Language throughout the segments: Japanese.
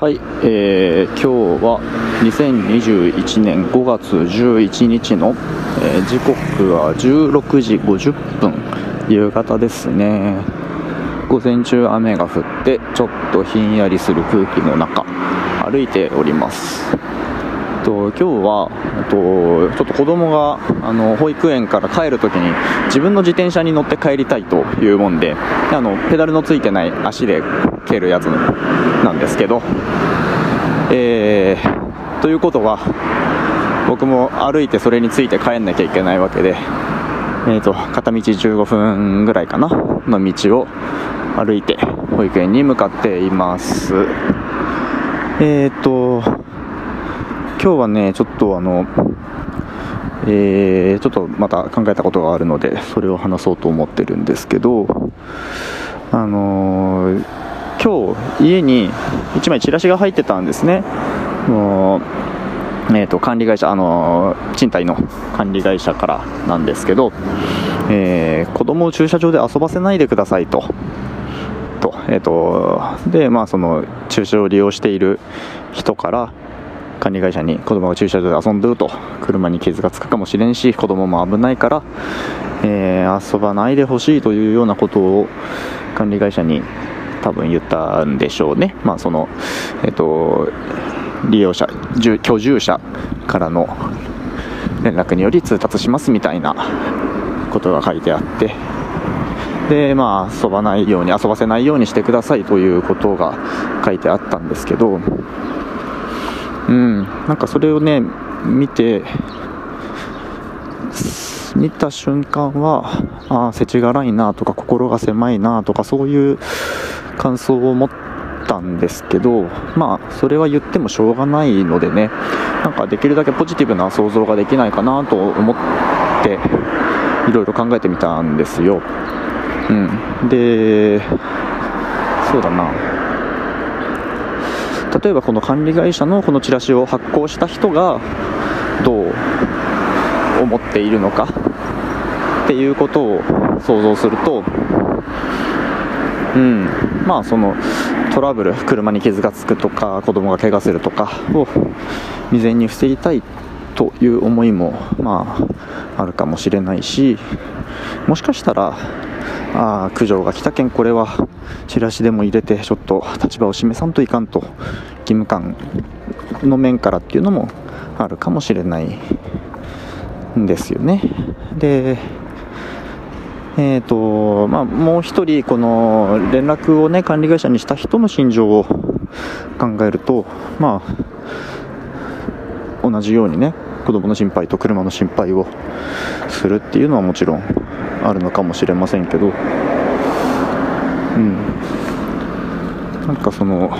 はい、えー今日は2021年5月11日の、えー時刻は16時50分夕方ですね。午前中雨が降ってちょっとひんやりする空気の中歩いております。と今日はとちょっと子供があの保育園から帰るときに自分の自転車に乗って帰りたいというもんであのペダルのついてない足で蹴るやつなんですけど、えーということは僕も歩いてそれについて帰んなきゃいけないわけで、えー、と片道15分ぐらいかなの道を歩いて保育園に向かっています。えー、と今日はね、ちょっとあの、えーちょっとまた考えたことがあるので、それを話そうと思ってるんですけど、あのー今日、家に1枚チラシが入ってたんですね。もうえー、と管理会社、あのー賃貸の管理会社からなんですけど、えー子供を駐車場で遊ばせないでくださいと。とえー、とで、まあ、その駐車場を利用している人から管理会社に子供が駐車場で遊んでると車に傷がつくかもしれんし子供も危ないから、えー遊ばないでほしいというようなことを管理会社に多分言ったんでしょうね。まあそのえっ、と利用者居住者からの連絡により通達しますみたいなことが書いてあってでまあ遊ばないように遊ばせないようにしてくださいということが書いてあったんですけどうん。なんかそれをね見て見た瞬間はああ世知辛いなとか心が狭いなとかそういう感想を持ったんですけどまあそれは言ってもしょうがないのでねなんかできるだけポジティブな想像ができないかなと思っていろいろ考えてみたんですよ。うん、でそうだな。例えばこの管理会社のこのチラシを発行した人がどう思っているのかっていうことを想像するとうんまあそのトラブル車に傷がつくとか子供が怪我するとかを未然に防ぎたいという思いもまああるかもしれないしもしかしたらああ苦情が来たけんこれはチラシでも入れてちょっと立場を示さんといかんと義務感の面からっていうのもあるかもしれないんですよね。でえーとまあ、もう一人、この連絡を、ね、管理会社にした人の心情を考えると、まあ、同じようにね子供の心配と車の心配をするっていうのはもちろんあるのかもしれませんけど、うん、なんかその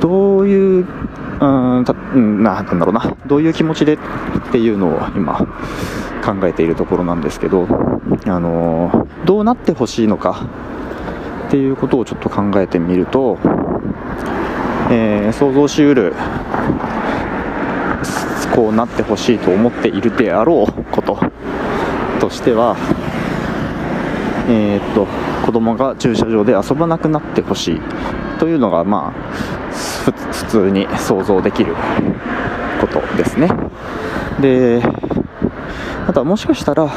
どういう、うんたななんだろうな。どういう気持ちでっていうのを今考えているところなんですけど、あのどうなってほしいのかっていうことをちょっと考えてみると、えー想像しうるこうなってほしいと思っているであろうこととしては、えーっと子供が駐車場で遊ばなくなってほしいというのが、まあ、普通に想像できることですね。であとはもしかしたら、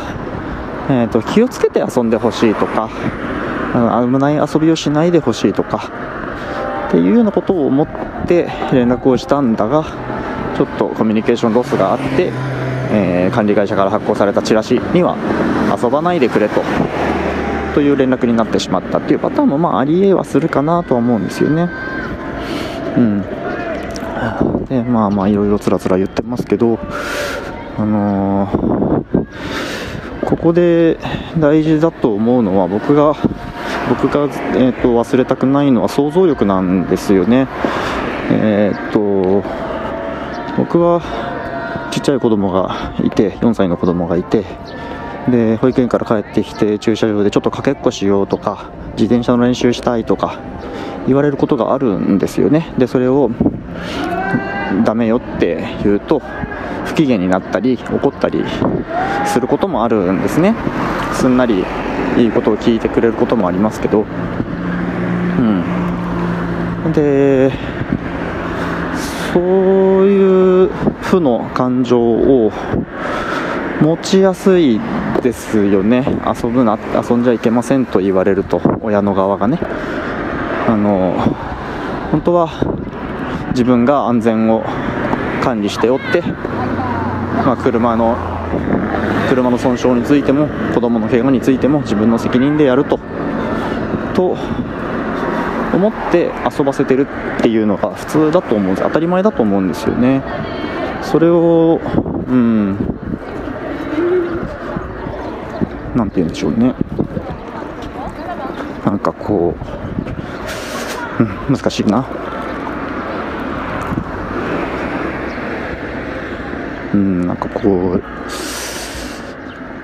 えー、と気をつけて遊んでほしいとかあの危ない遊びをしないでほしいとかっていうようなことを思って連絡をしたんだがちょっとコミュニケーションロスがあって、えー管理会社から発行されたチラシには遊ばないでくれとという連絡になってしまったっていうパターンもまあありえはするかなとは思うんですよね。うんでまあまあいろいろつらつら言ってますけどあのーここで大事だと思うのは僕が僕が、えー、と忘れたくないのは想像力なんですよね。えー、と僕はちっちゃい子供がいて4歳の子供がいてで保育園から帰ってきて駐車場でちょっとかけっこしようとか自転車の練習したいとか言われることがあるんですよね。でそれをダメよって言うと不機嫌になったり怒ったりすることもあるんですね。すんなりいいことを聞いてくれることもありますけど。うん。でそういう負の感情を持ちやすいですよね。遊ぶな遊んじゃいけませんと言われると親の側がね。あの本当は自分が安全を管理しておって、まあ、車の車の損傷についても子供の怪我についても自分の責任でやるとと思って遊ばせてるっていうのが普通だと思うんです。当たり前だと思うんですよね。それをうん何て言うんでしょうね。なんかこう、うん、難しいな。うんなんかこう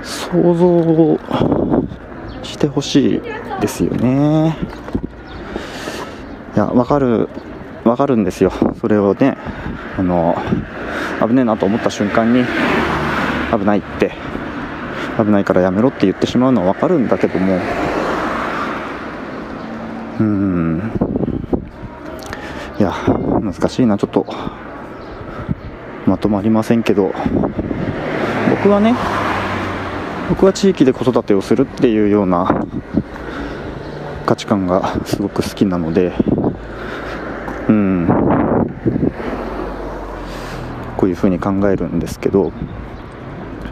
想像してほしいですよね。いや分かる分かるんですよ。それをねあの危ねえなと思った瞬間に危ないって危ないからやめろって言ってしまうのは分かるんだけども。うん。いや難しいな。ちょっとまとまりませんけど。僕はね僕は地域で子育てをするっていうような価値観がすごく好きなので。うん。こういうふうに考えるんですけど、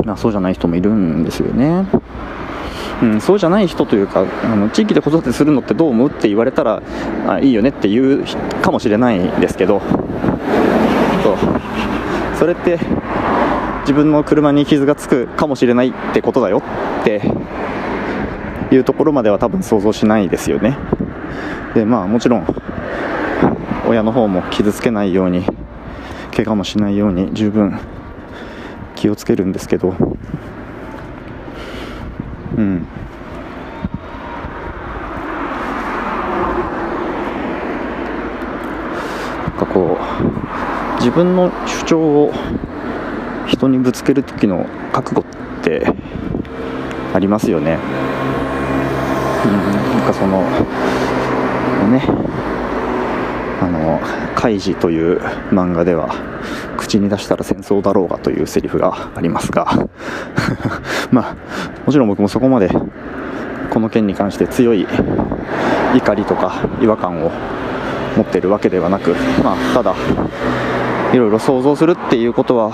まあ、そうじゃない人もいるんですよね。うん、そうじゃない人というかあの地域で子育てするのってどう思うって言われたらあいいよねって言うかもしれないですけどそうそれって自分の車に傷がつくかもしれないってことだよっていうところまでは多分想像しないですよねでまあもちろん親の方も傷つけないように怪我もしないように十分気をつけるんですけど。うん。なんかこう自分の主張を人にぶつける時の覚悟ってありますよね。うん、なんかそのね。あの「カイジ」という漫画では口に出したら戦争だろうがというセリフがありますが まあもちろん僕もそこまでこの件に関して強い怒りとか違和感を持ってるわけではなく、まあ、ただいろいろ想像するっていうことは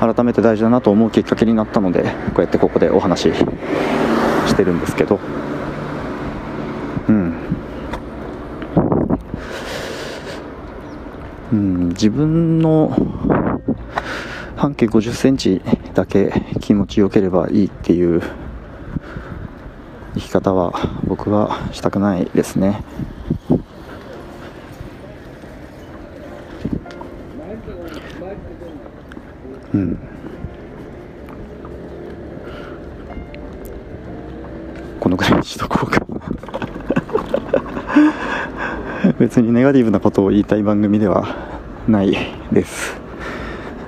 改めて大事だなと思うきっかけになったのでこうやってここでお話ししてるんですけど。うん、うん、自分の半径50センチだけ気持ちよければいいっていう生き方は僕はしたくないですね。うん、このぐらいにしとこうか 別にネガティブなことを言いたい番組ではないです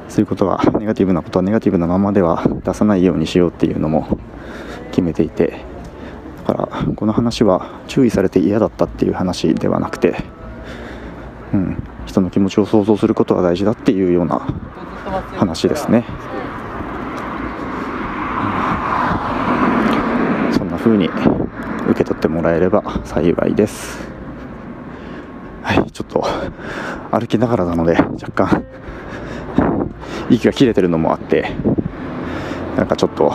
そういうことはネガティブなことはネガティブなままでは出さないようにしようっていうのも決めていてだからこの話は注意されて嫌だったっていう話ではなくて、うん、人の気持ちを想像することは大事だっていうような話ですね。そんな風に受け取ってもらえれば幸いです。はい、ちょっと歩きながらなので若干息が切れてるのもあってなんかちょっと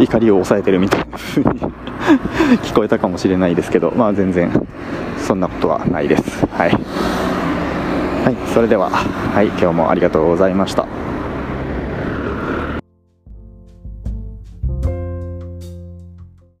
怒りを抑えてるみたいな風に 聞こえたかもしれないですけどまあ全然そんなことはないです。はいはい、それでは、はい、今日もありがとうございました。